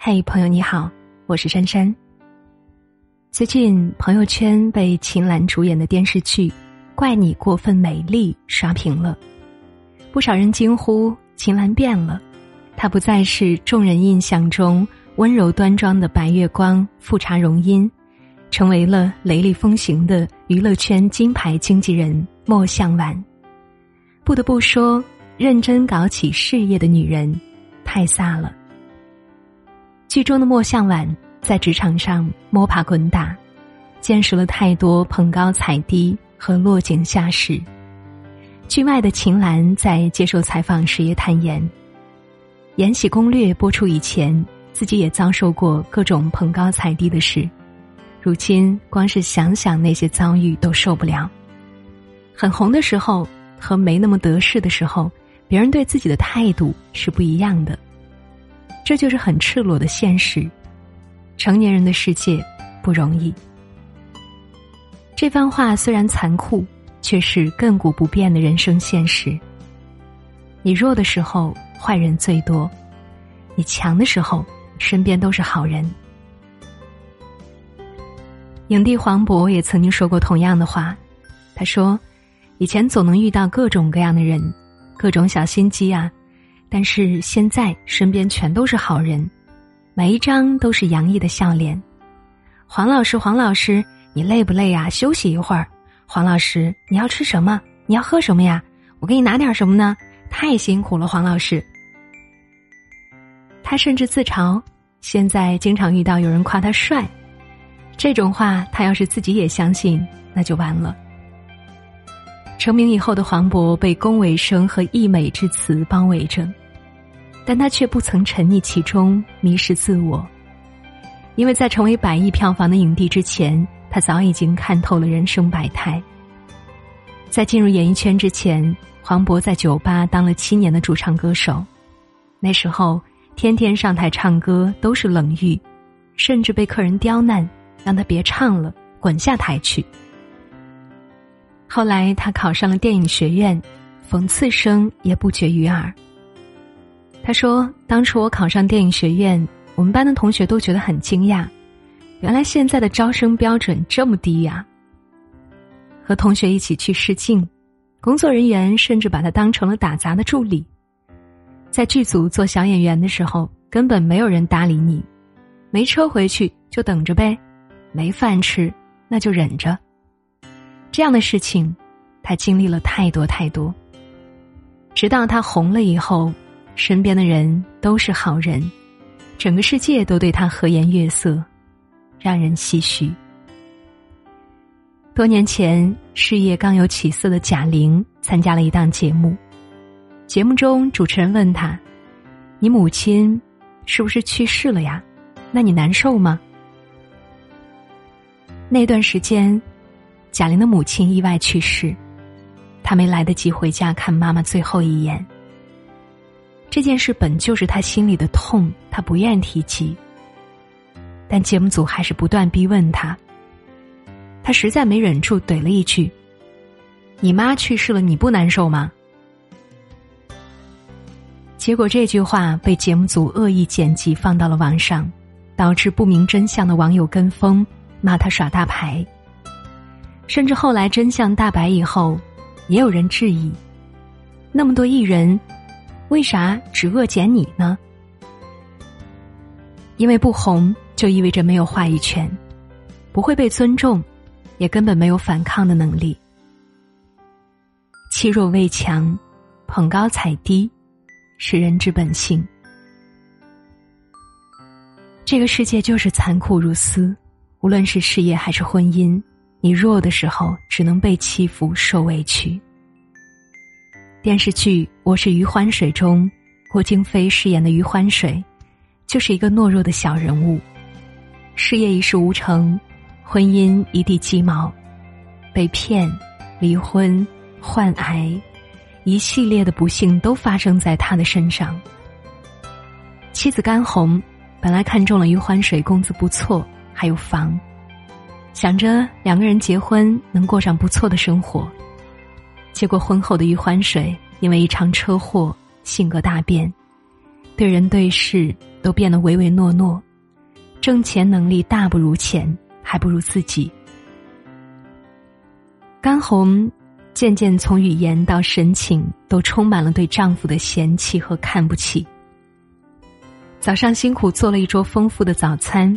嘿，朋友你好，我是珊珊。最近朋友圈被秦岚主演的电视剧《怪你过分美丽》刷屏了，不少人惊呼秦岚变了，她不再是众人印象中温柔端庄的白月光、富察容音，成为了雷厉风行的娱乐圈金牌经纪人莫向晚。不得不说，认真搞起事业的女人太飒了。剧中的莫向晚在职场上摸爬滚打，见识了太多捧高踩低和落井下石。剧外的秦岚在接受采访时也坦言，《延禧攻略》播出以前，自己也遭受过各种捧高踩低的事，如今光是想想那些遭遇都受不了。很红的时候和没那么得势的时候，别人对自己的态度是不一样的。这就是很赤裸的现实，成年人的世界不容易。这番话虽然残酷，却是亘古不变的人生现实。你弱的时候，坏人最多；你强的时候，身边都是好人。影帝黄渤也曾经说过同样的话，他说：“以前总能遇到各种各样的人，各种小心机啊。”但是现在身边全都是好人，每一张都是洋溢的笑脸。黄老师，黄老师，你累不累呀？休息一会儿。黄老师，你要吃什么？你要喝什么呀？我给你拿点什么呢？太辛苦了，黄老师。他甚至自嘲，现在经常遇到有人夸他帅，这种话他要是自己也相信，那就完了。成名以后的黄渤被恭维声和溢美之词包围着，但他却不曾沉溺其中，迷失自我。因为在成为百亿票房的影帝之前，他早已经看透了人生百态。在进入演艺圈之前，黄渤在酒吧当了七年的驻唱歌手，那时候天天上台唱歌都是冷遇，甚至被客人刁难，让他别唱了，滚下台去。后来他考上了电影学院，讽刺声也不绝于耳。他说：“当初我考上电影学院，我们班的同学都觉得很惊讶，原来现在的招生标准这么低呀。”和同学一起去试镜，工作人员甚至把他当成了打杂的助理。在剧组做小演员的时候，根本没有人搭理你，没车回去就等着呗，没饭吃那就忍着。这样的事情，他经历了太多太多。直到他红了以后，身边的人都是好人，整个世界都对他和颜悦色，让人唏嘘。多年前，事业刚有起色的贾玲参加了一档节目，节目中主持人问他：“你母亲是不是去世了呀？那你难受吗？”那段时间。贾玲的母亲意外去世，她没来得及回家看妈妈最后一眼。这件事本就是她心里的痛，她不愿提及。但节目组还是不断逼问她，她实在没忍住，怼了一句：“你妈去世了，你不难受吗？”结果这句话被节目组恶意剪辑放到了网上，导致不明真相的网友跟风骂她耍大牌。甚至后来真相大白以后，也有人质疑：那么多艺人，为啥只恶剪你呢？因为不红就意味着没有话语权，不会被尊重，也根本没有反抗的能力。欺弱为强，捧高踩低，是人之本性。这个世界就是残酷如斯，无论是事业还是婚姻。你弱的时候，只能被欺负、受委屈。电视剧《我是余欢水》中，郭京飞饰演的余欢水，就是一个懦弱的小人物，事业一事无成，婚姻一地鸡毛，被骗、离婚、患癌，一系列的不幸都发生在他的身上。妻子甘红本来看中了余欢水工资不错，还有房。想着两个人结婚能过上不错的生活，结果婚后的余欢水因为一场车祸性格大变，对人对事都变得唯唯诺诺，挣钱能力大不如前，还不如自己。甘红渐渐从语言到神情都充满了对丈夫的嫌弃和看不起。早上辛苦做了一桌丰富的早餐，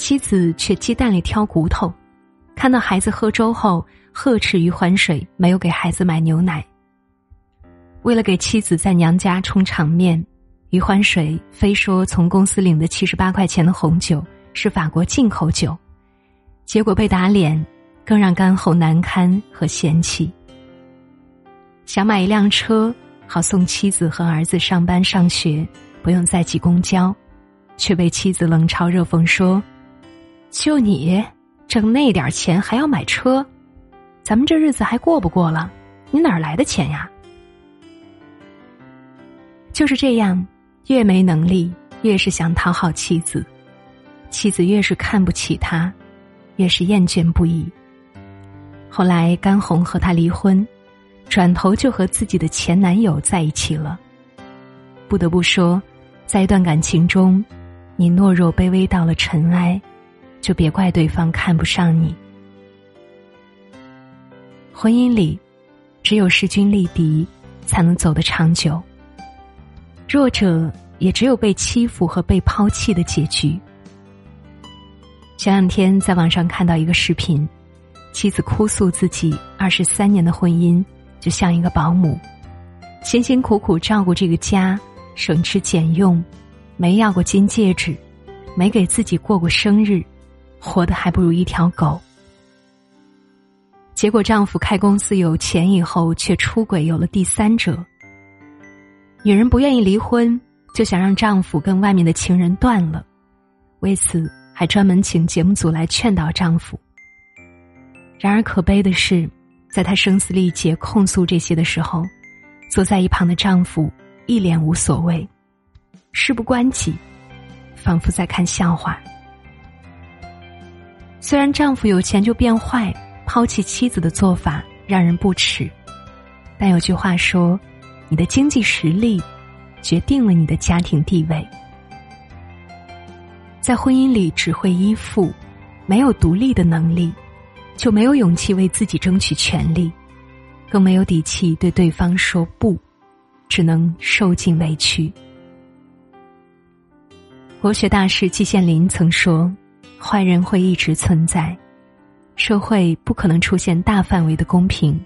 妻子却鸡蛋里挑骨头。看到孩子喝粥后，呵斥于欢水没有给孩子买牛奶。为了给妻子在娘家充场面。余欢水非说从公司领的七十八块钱的红酒是法国进口酒，结果被打脸，更让甘红难堪和嫌弃。想买一辆车，好送妻子和儿子上班上学，不用再挤公交，却被妻子冷嘲热讽说：“就你挣那点钱还要买车，咱们这日子还过不过了？你哪来的钱呀？”就是这样。越没能力，越是想讨好妻子，妻子越是看不起他，越是厌倦不已。后来甘红和他离婚，转头就和自己的前男友在一起了。不得不说，在一段感情中，你懦弱卑微到了尘埃，就别怪对方看不上你。婚姻里，只有势均力敌，才能走得长久。弱者也只有被欺负和被抛弃的结局。前两天在网上看到一个视频，妻子哭诉自己二十三年的婚姻就像一个保姆，辛辛苦苦照顾这个家，省吃俭用，没要过金戒指，没给自己过过生日，活得还不如一条狗。结果丈夫开公司有钱以后，却出轨有了第三者。女人不愿意离婚，就想让丈夫跟外面的情人断了，为此还专门请节目组来劝导丈夫。然而可悲的是，在她声嘶力竭控诉这些的时候，坐在一旁的丈夫一脸无所谓，事不关己，仿佛在看笑话。虽然丈夫有钱就变坏，抛弃妻子的做法让人不齿，但有句话说。你的经济实力决定了你的家庭地位，在婚姻里只会依附，没有独立的能力，就没有勇气为自己争取权利，更没有底气对对方说不，只能受尽委屈。国学大师季羡林曾说：“坏人会一直存在，社会不可能出现大范围的公平。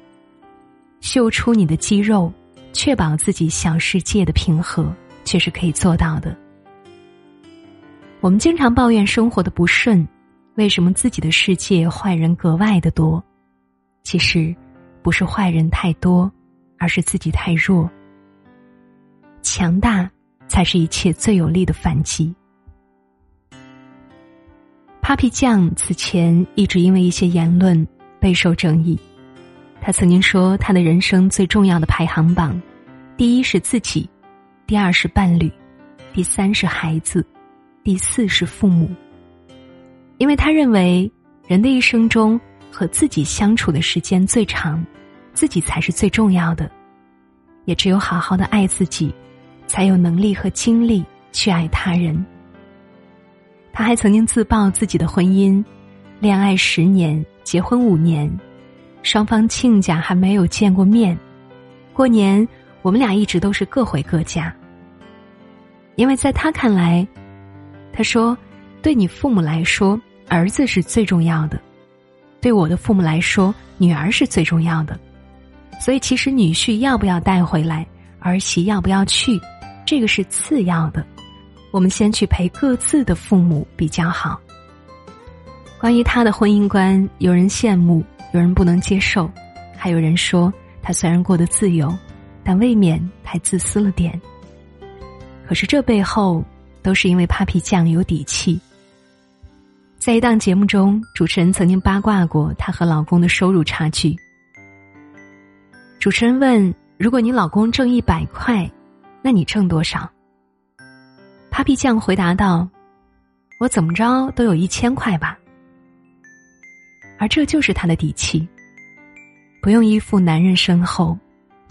秀出你的肌肉。”确保自己小世界的平和，却是可以做到的。我们经常抱怨生活的不顺，为什么自己的世界坏人格外的多？其实，不是坏人太多，而是自己太弱。强大才是一切最有力的反击。Papi 酱此前一直因为一些言论备受争议。他曾经说，他的人生最重要的排行榜，第一是自己，第二是伴侣，第三是孩子，第四是父母。因为他认为，人的一生中和自己相处的时间最长，自己才是最重要的，也只有好好的爱自己，才有能力和精力去爱他人。他还曾经自曝自己的婚姻，恋爱十年，结婚五年。双方亲家还没有见过面，过年我们俩一直都是各回各家。因为在他看来，他说：“对你父母来说，儿子是最重要的；对我的父母来说，女儿是最重要的。所以，其实女婿要不要带回来，儿媳要不要去，这个是次要的。我们先去陪各自的父母比较好。”关于他的婚姻观，有人羡慕。有人不能接受，还有人说他虽然过得自由，但未免太自私了点。可是这背后都是因为 Papi 酱有底气。在一档节目中，主持人曾经八卦过她和老公的收入差距。主持人问：“如果你老公挣一百块，那你挣多少？”Papi 酱回答道：“我怎么着都有一千块吧。”而这就是他的底气，不用依附男人身后，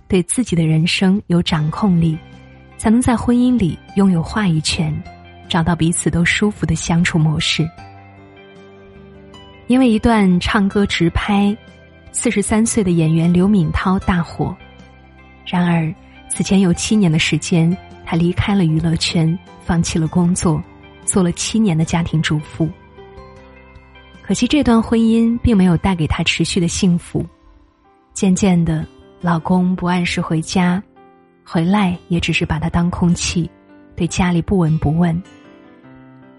对自己的人生有掌控力，才能在婚姻里拥有话语权，找到彼此都舒服的相处模式。因为一段唱歌直拍，四十三岁的演员刘敏涛大火。然而，此前有七年的时间，她离开了娱乐圈，放弃了工作，做了七年的家庭主妇。可惜，这段婚姻并没有带给她持续的幸福。渐渐的，老公不按时回家，回来也只是把她当空气，对家里不闻不问。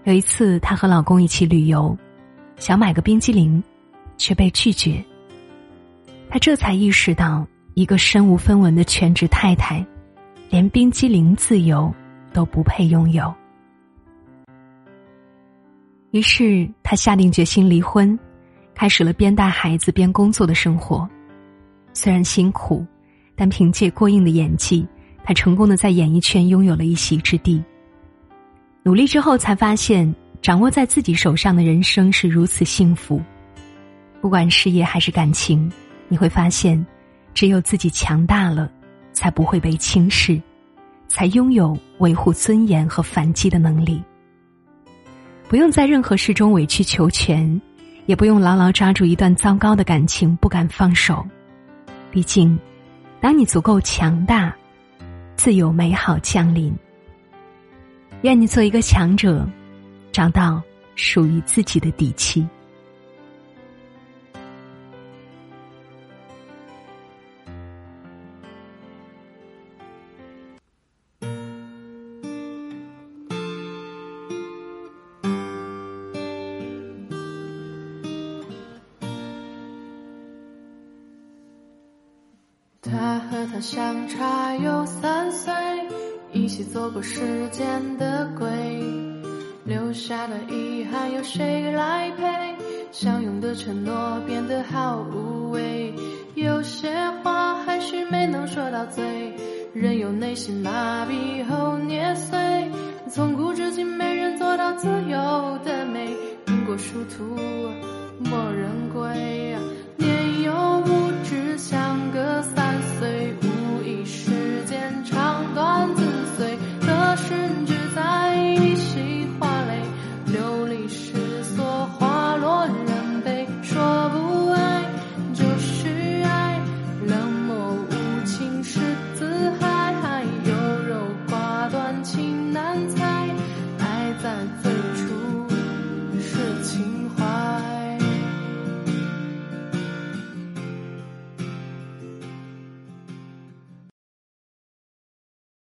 有一次，她和老公一起旅游。想买个冰激凌，却被拒绝。他这才意识到，一个身无分文的全职太太，连冰激凌自由都不配拥有。于是，他下定决心离婚，开始了边带孩子边工作的生活。虽然辛苦，但凭借过硬的演技，他成功的在演艺圈拥有了一席之地。努力之后，才发现。掌握在自己手上的人生是如此幸福，不管事业还是感情，你会发现，只有自己强大了，才不会被轻视，才拥有维护尊严和反击的能力。不用在任何事中委曲求全，也不用牢牢抓住一段糟糕的感情不敢放手。毕竟，当你足够强大，自有美好降临。愿你做一个强者。找到属于自己的底气。他和她相差有三岁，一起走过时间的鬼。留下的遗憾有谁来陪？相拥的承诺变得好无味，有些话还是没能说到嘴，任由内心麻痹后捏碎。从古至今没人做到自由的美，因果殊途莫人归。年幼无知像个。